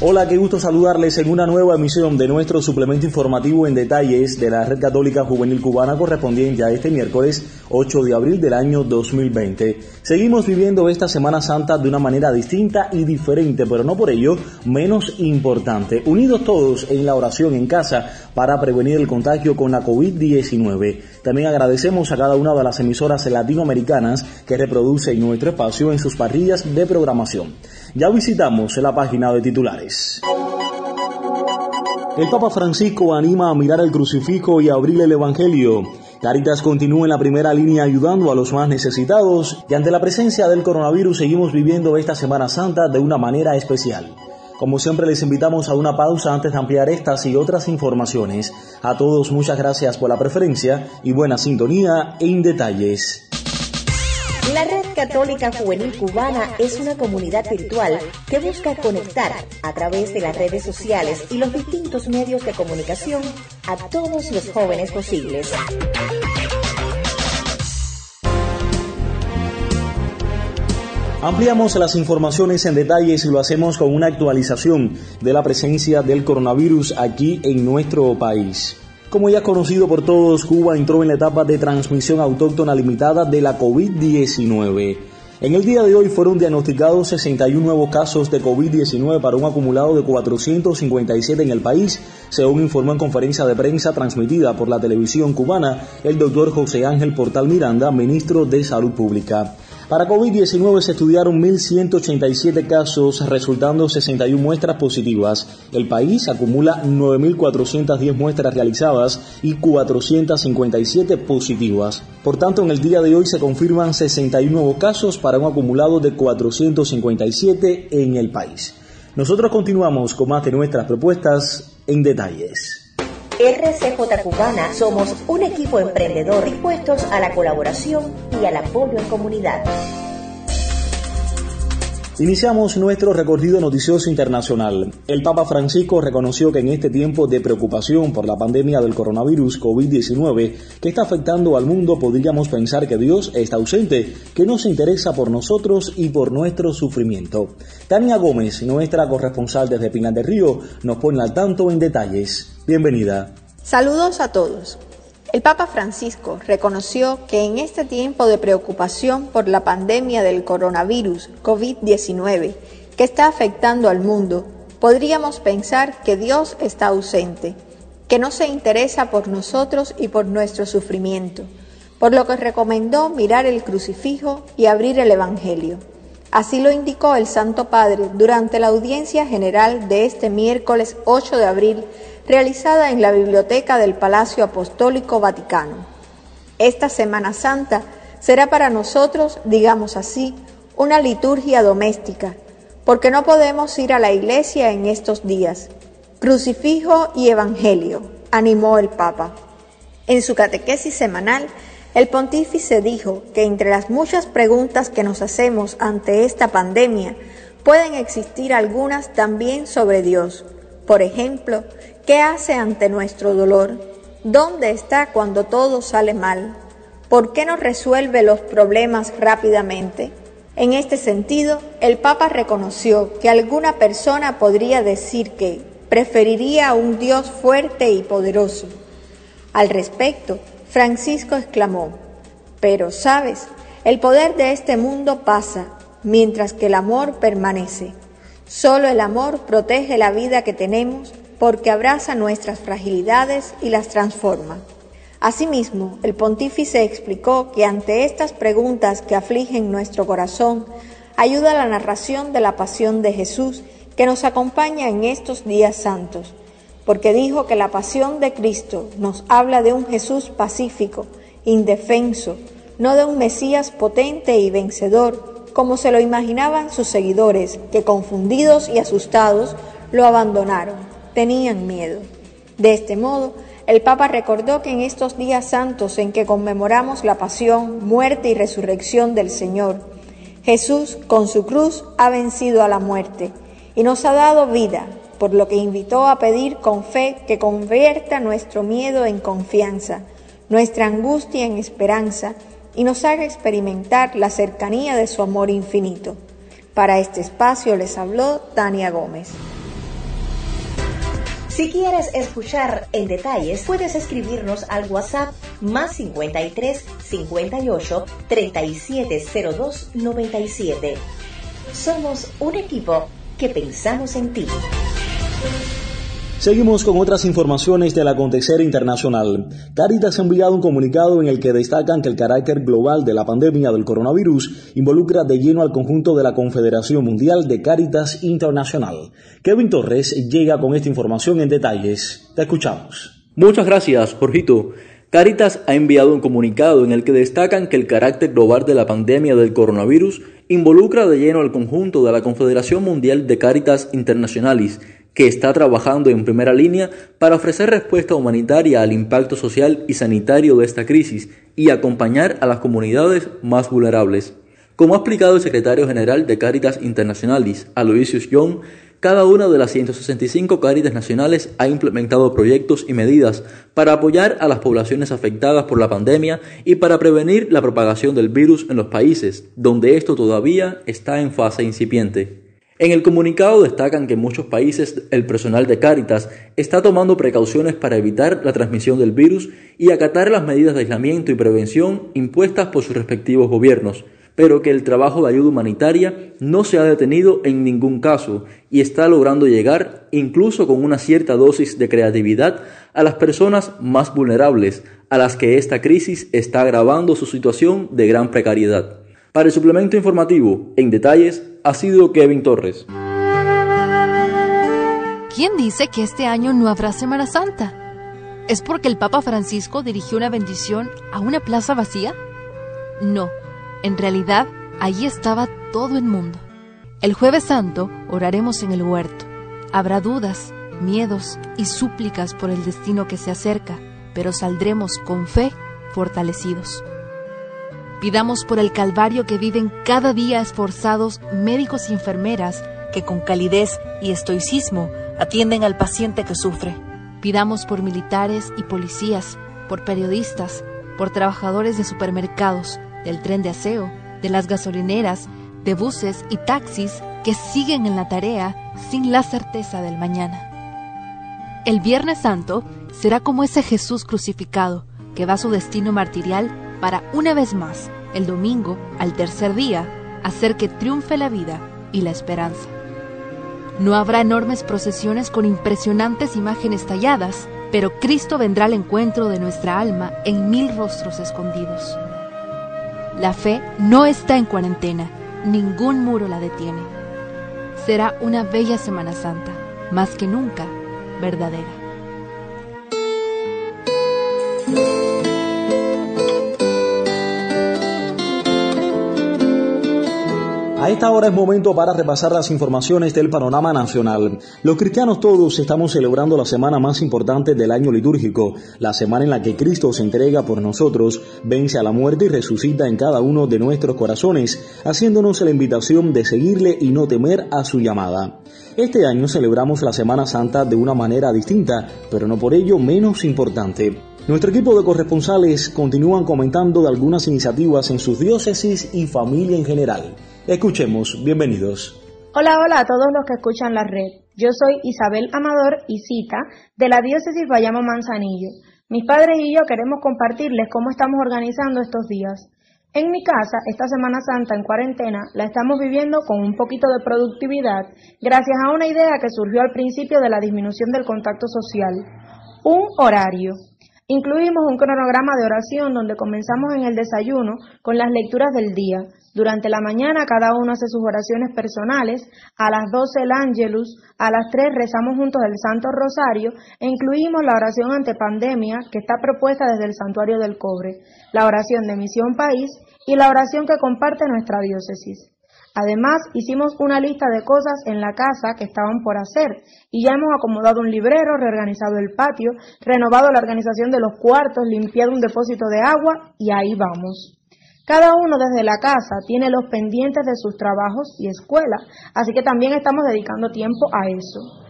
Hola, qué gusto saludarles en una nueva emisión de nuestro suplemento informativo en detalles de la Red Católica Juvenil Cubana correspondiente a este miércoles 8 de abril del año 2020. Seguimos viviendo esta Semana Santa de una manera distinta y diferente, pero no por ello menos importante. Unidos todos en la oración en casa para prevenir el contagio con la COVID-19. También agradecemos a cada una de las emisoras latinoamericanas que reproducen nuestro espacio en sus parrillas de programación. Ya visitamos la página de titulares. El Papa Francisco anima a mirar el crucifijo y a abrir el Evangelio. Caritas continúa en la primera línea ayudando a los más necesitados y ante la presencia del coronavirus seguimos viviendo esta Semana Santa de una manera especial. Como siempre les invitamos a una pausa antes de ampliar estas y otras informaciones. A todos muchas gracias por la preferencia y buena sintonía en detalles. La Red Católica Juvenil Cubana es una comunidad virtual que busca conectar a través de las redes sociales y los distintos medios de comunicación a todos los jóvenes posibles. Ampliamos las informaciones en detalles y lo hacemos con una actualización de la presencia del coronavirus aquí en nuestro país. Como ya conocido por todos, Cuba entró en la etapa de transmisión autóctona limitada de la COVID-19. En el día de hoy fueron diagnosticados 61 nuevos casos de COVID-19 para un acumulado de 457 en el país, según informó en conferencia de prensa transmitida por la televisión cubana el doctor José Ángel Portal Miranda, ministro de Salud Pública. Para COVID-19 se estudiaron 1.187 casos, resultando 61 muestras positivas. El país acumula 9.410 muestras realizadas y 457 positivas. Por tanto, en el día de hoy se confirman 61 nuevos casos para un acumulado de 457 en el país. Nosotros continuamos con más de nuestras propuestas en detalles. RCJ Cubana somos un equipo emprendedor dispuestos a la colaboración y al apoyo en comunidad. Iniciamos nuestro recorrido noticioso internacional. El Papa Francisco reconoció que en este tiempo de preocupación por la pandemia del coronavirus COVID-19 que está afectando al mundo podríamos pensar que Dios está ausente, que no se interesa por nosotros y por nuestro sufrimiento. Tania Gómez, nuestra corresponsal desde Pinar del Río, nos pone al tanto en detalles. Bienvenida. Saludos a todos. El Papa Francisco reconoció que en este tiempo de preocupación por la pandemia del coronavirus COVID-19 que está afectando al mundo, podríamos pensar que Dios está ausente, que no se interesa por nosotros y por nuestro sufrimiento, por lo que recomendó mirar el crucifijo y abrir el Evangelio. Así lo indicó el Santo Padre durante la audiencia general de este miércoles 8 de abril realizada en la biblioteca del Palacio Apostólico Vaticano. Esta Semana Santa será para nosotros, digamos así, una liturgia doméstica, porque no podemos ir a la iglesia en estos días. Crucifijo y Evangelio, animó el Papa. En su catequesis semanal, el pontífice dijo que entre las muchas preguntas que nos hacemos ante esta pandemia, pueden existir algunas también sobre Dios. Por ejemplo, ¿Qué hace ante nuestro dolor? ¿Dónde está cuando todo sale mal? ¿Por qué no resuelve los problemas rápidamente? En este sentido, el Papa reconoció que alguna persona podría decir que preferiría a un Dios fuerte y poderoso. Al respecto, Francisco exclamó, pero sabes, el poder de este mundo pasa, mientras que el amor permanece. Solo el amor protege la vida que tenemos porque abraza nuestras fragilidades y las transforma. Asimismo, el pontífice explicó que ante estas preguntas que afligen nuestro corazón, ayuda la narración de la pasión de Jesús que nos acompaña en estos días santos, porque dijo que la pasión de Cristo nos habla de un Jesús pacífico, indefenso, no de un Mesías potente y vencedor, como se lo imaginaban sus seguidores, que confundidos y asustados lo abandonaron tenían miedo. De este modo, el Papa recordó que en estos días santos en que conmemoramos la pasión, muerte y resurrección del Señor, Jesús con su cruz ha vencido a la muerte y nos ha dado vida, por lo que invitó a pedir con fe que convierta nuestro miedo en confianza, nuestra angustia en esperanza y nos haga experimentar la cercanía de su amor infinito. Para este espacio les habló Tania Gómez. Si quieres escuchar en detalles, puedes escribirnos al WhatsApp más 53 58 3702 97. Somos un equipo que pensamos en ti. Seguimos con otras informaciones del acontecer internacional. Caritas ha enviado un comunicado en el que destacan que el carácter global de la pandemia del coronavirus involucra de lleno al conjunto de la Confederación Mundial de Caritas Internacional. Kevin Torres llega con esta información en detalles. Te escuchamos. Muchas gracias, Jorgito. Caritas ha enviado un comunicado en el que destacan que el carácter global de la pandemia del coronavirus involucra de lleno al conjunto de la Confederación Mundial de Caritas Internacionales que está trabajando en primera línea para ofrecer respuesta humanitaria al impacto social y sanitario de esta crisis y acompañar a las comunidades más vulnerables. Como ha explicado el secretario general de Caritas Internacionalis, Aloysius Young, cada una de las 165 Caritas nacionales ha implementado proyectos y medidas para apoyar a las poblaciones afectadas por la pandemia y para prevenir la propagación del virus en los países donde esto todavía está en fase incipiente. En el comunicado destacan que en muchos países el personal de Cáritas está tomando precauciones para evitar la transmisión del virus y acatar las medidas de aislamiento y prevención impuestas por sus respectivos gobiernos, pero que el trabajo de ayuda humanitaria no se ha detenido en ningún caso y está logrando llegar, incluso con una cierta dosis de creatividad, a las personas más vulnerables, a las que esta crisis está agravando su situación de gran precariedad. Para el suplemento informativo, en detalles, ha sido Kevin Torres. ¿Quién dice que este año no habrá Semana Santa? ¿Es porque el Papa Francisco dirigió una bendición a una plaza vacía? No, en realidad allí estaba todo el mundo. El jueves santo oraremos en el huerto. Habrá dudas, miedos y súplicas por el destino que se acerca, pero saldremos con fe fortalecidos. Pidamos por el calvario que viven cada día esforzados médicos y enfermeras que con calidez y estoicismo atienden al paciente que sufre. Pidamos por militares y policías, por periodistas, por trabajadores de supermercados, del tren de aseo, de las gasolineras, de buses y taxis que siguen en la tarea sin la certeza del mañana. El Viernes Santo será como ese Jesús crucificado que va a su destino martirial para una vez más, el domingo, al tercer día, hacer que triunfe la vida y la esperanza. No habrá enormes procesiones con impresionantes imágenes talladas, pero Cristo vendrá al encuentro de nuestra alma en mil rostros escondidos. La fe no está en cuarentena, ningún muro la detiene. Será una bella Semana Santa, más que nunca verdadera. A esta hora es momento para repasar las informaciones del panorama nacional. Los cristianos todos estamos celebrando la semana más importante del año litúrgico, la semana en la que Cristo se entrega por nosotros, vence a la muerte y resucita en cada uno de nuestros corazones, haciéndonos la invitación de seguirle y no temer a su llamada. Este año celebramos la Semana Santa de una manera distinta, pero no por ello menos importante. Nuestro equipo de corresponsales continúan comentando de algunas iniciativas en sus diócesis y familia en general. Escuchemos, bienvenidos. Hola, hola a todos los que escuchan la red. Yo soy Isabel Amador y Cita de la diócesis Bayamo Manzanillo. Mis padres y yo queremos compartirles cómo estamos organizando estos días. En mi casa, esta Semana Santa en cuarentena la estamos viviendo con un poquito de productividad gracias a una idea que surgió al principio de la disminución del contacto social. Un horario. Incluimos un cronograma de oración donde comenzamos en el desayuno con las lecturas del día. Durante la mañana cada uno hace sus oraciones personales, a las 12 el ángelus, a las 3 rezamos juntos el Santo Rosario e incluimos la oración ante pandemia que está propuesta desde el Santuario del Cobre, la oración de Misión País y la oración que comparte nuestra diócesis. Además, hicimos una lista de cosas en la casa que estaban por hacer y ya hemos acomodado un librero, reorganizado el patio, renovado la organización de los cuartos, limpiado un depósito de agua y ahí vamos. Cada uno desde la casa tiene los pendientes de sus trabajos y escuela, así que también estamos dedicando tiempo a eso.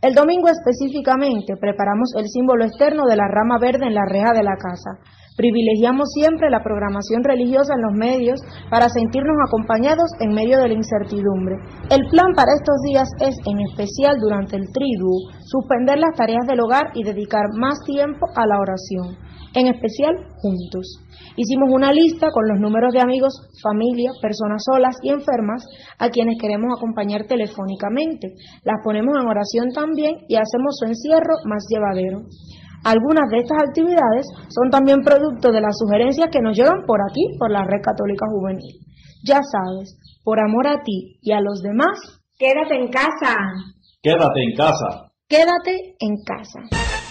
El domingo específicamente preparamos el símbolo externo de la rama verde en la reja de la casa. Privilegiamos siempre la programación religiosa en los medios para sentirnos acompañados en medio de la incertidumbre. El plan para estos días es, en especial durante el triduo, suspender las tareas del hogar y dedicar más tiempo a la oración, en especial juntos. Hicimos una lista con los números de amigos, familia, personas solas y enfermas a quienes queremos acompañar telefónicamente. Las ponemos en oración también y hacemos su encierro más llevadero. Algunas de estas actividades son también producto de las sugerencias que nos llegan por aquí, por la Red Católica Juvenil. Ya sabes, por amor a ti y a los demás, quédate en casa. Quédate en casa. Quédate en casa.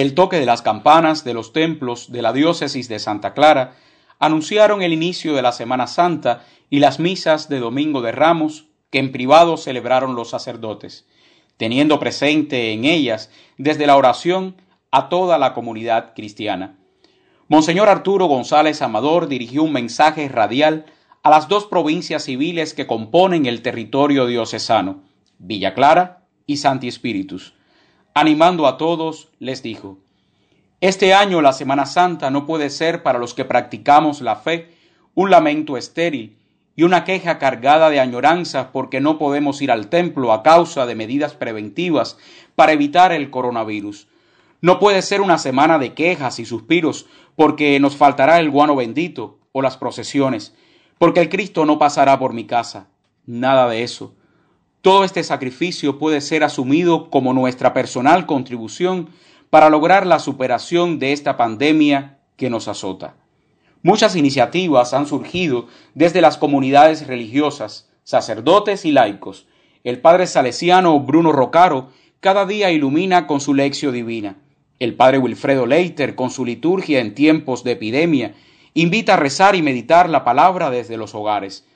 El toque de las campanas de los templos de la diócesis de Santa Clara anunciaron el inicio de la Semana Santa y las misas de Domingo de Ramos que en privado celebraron los sacerdotes teniendo presente en ellas desde la oración a toda la comunidad cristiana. Monseñor Arturo González Amador dirigió un mensaje radial a las dos provincias civiles que componen el territorio diocesano, Villa Clara y Santi Espíritus. Animando a todos, les dijo, Este año la Semana Santa no puede ser para los que practicamos la fe un lamento estéril, y una queja cargada de añoranza porque no podemos ir al templo a causa de medidas preventivas para evitar el coronavirus. No puede ser una semana de quejas y suspiros porque nos faltará el guano bendito o las procesiones, porque el Cristo no pasará por mi casa. Nada de eso. Todo este sacrificio puede ser asumido como nuestra personal contribución para lograr la superación de esta pandemia que nos azota. Muchas iniciativas han surgido desde las comunidades religiosas, sacerdotes y laicos. El padre salesiano Bruno Rocaro cada día ilumina con su lección divina. El padre Wilfredo Leiter, con su liturgia en tiempos de epidemia, invita a rezar y meditar la palabra desde los hogares.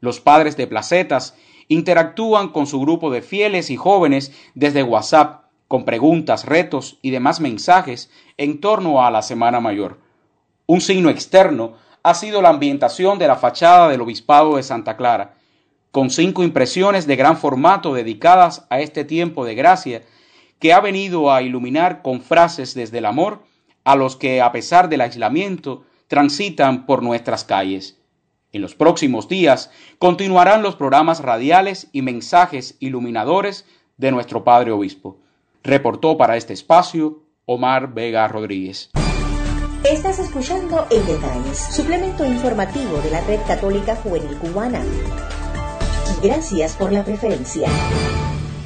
Los padres de placetas interactúan con su grupo de fieles y jóvenes desde WhatsApp, con preguntas, retos y demás mensajes en torno a la Semana Mayor. Un signo externo ha sido la ambientación de la fachada del Obispado de Santa Clara, con cinco impresiones de gran formato dedicadas a este tiempo de gracia, que ha venido a iluminar con frases desde el amor a los que, a pesar del aislamiento, transitan por nuestras calles. En los próximos días continuarán los programas radiales y mensajes iluminadores de nuestro Padre Obispo. Reportó para este espacio Omar Vega Rodríguez. Estás escuchando En Detalles, suplemento informativo de la Red Católica Juvenil Cubana. Gracias por la preferencia.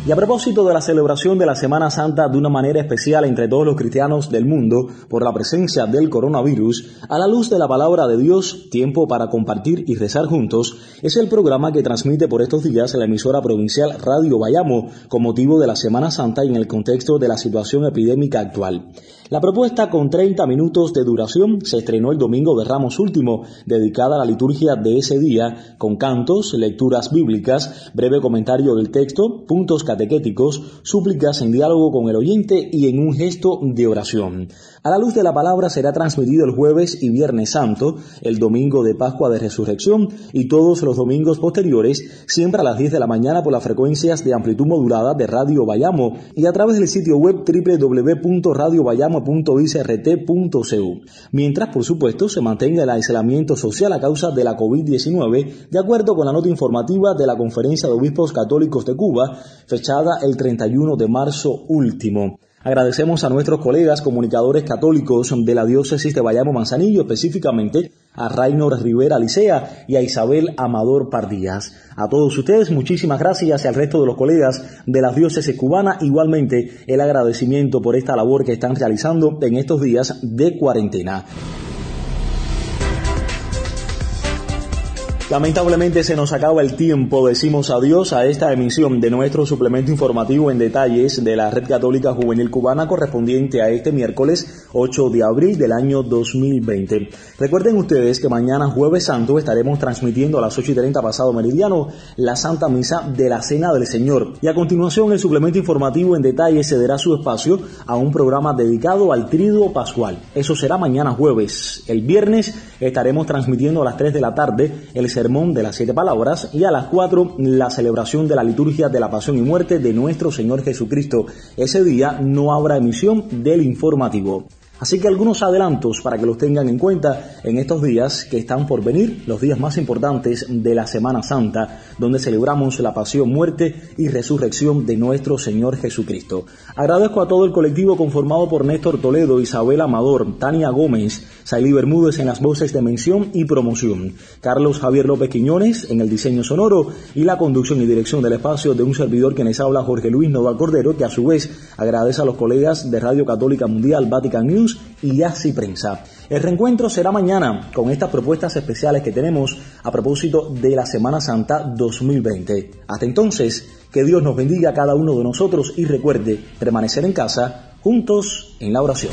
Y a propósito de la celebración de la Semana Santa de una manera especial entre todos los cristianos del mundo por la presencia del coronavirus, a la luz de la palabra de Dios, Tiempo para compartir y rezar juntos, es el programa que transmite por estos días la emisora provincial Radio Bayamo con motivo de la Semana Santa y en el contexto de la situación epidémica actual. La propuesta con 30 minutos de duración se estrenó el domingo de Ramos Último, dedicada a la liturgia de ese día, con cantos, lecturas bíblicas, breve comentario del texto, puntos catequéticos, súplicas en diálogo con el oyente y en un gesto de oración. A la luz de la palabra será transmitido el jueves y viernes santo, el domingo de Pascua de Resurrección y todos los domingos posteriores, siempre a las 10 de la mañana por las frecuencias de amplitud modulada de Radio Bayamo y a través del sitio web www.radiobayamo.icrt.cu. Mientras, por supuesto, se mantenga el aislamiento social a causa de la COVID-19, de acuerdo con la nota informativa de la Conferencia de Obispos Católicos de Cuba, fechada el 31 de marzo último. Agradecemos a nuestros colegas comunicadores católicos de la diócesis de Bayamo Manzanillo, específicamente a Raynor Rivera Licea y a Isabel Amador Pardías. A todos ustedes muchísimas gracias y al resto de los colegas de la diócesis cubana igualmente el agradecimiento por esta labor que están realizando en estos días de cuarentena. Lamentablemente se nos acaba el tiempo, decimos adiós a esta emisión de nuestro suplemento informativo en detalles de la Red Católica Juvenil Cubana correspondiente a este miércoles 8 de abril del año 2020. Recuerden ustedes que mañana jueves santo estaremos transmitiendo a las 8 y 30 pasado meridiano la Santa Misa de la Cena del Señor y a continuación el suplemento informativo en detalles cederá su espacio a un programa dedicado al Triduo Pascual. Eso será mañana jueves. El viernes estaremos transmitiendo a las 3 de la tarde el sermón de las siete palabras y a las 4 la celebración de la liturgia de la pasión y muerte de nuestro Señor Jesucristo. Ese día no habrá emisión del informativo. Así que algunos adelantos para que los tengan en cuenta en estos días que están por venir, los días más importantes de la Semana Santa, donde celebramos la pasión, muerte y resurrección de nuestro Señor Jesucristo. Agradezco a todo el colectivo conformado por Néstor Toledo, Isabel Amador, Tania Gómez, Sailí Bermúdez en las voces de mención y promoción, Carlos Javier López Quiñones en el diseño sonoro y la conducción y dirección del espacio de un servidor que les habla Jorge Luis Nova Cordero, que a su vez agradece a los colegas de Radio Católica Mundial Vatican News y Así Prensa. El reencuentro será mañana con estas propuestas especiales que tenemos a propósito de la Semana Santa 2020. Hasta entonces, que Dios nos bendiga a cada uno de nosotros y recuerde permanecer en casa juntos en la oración.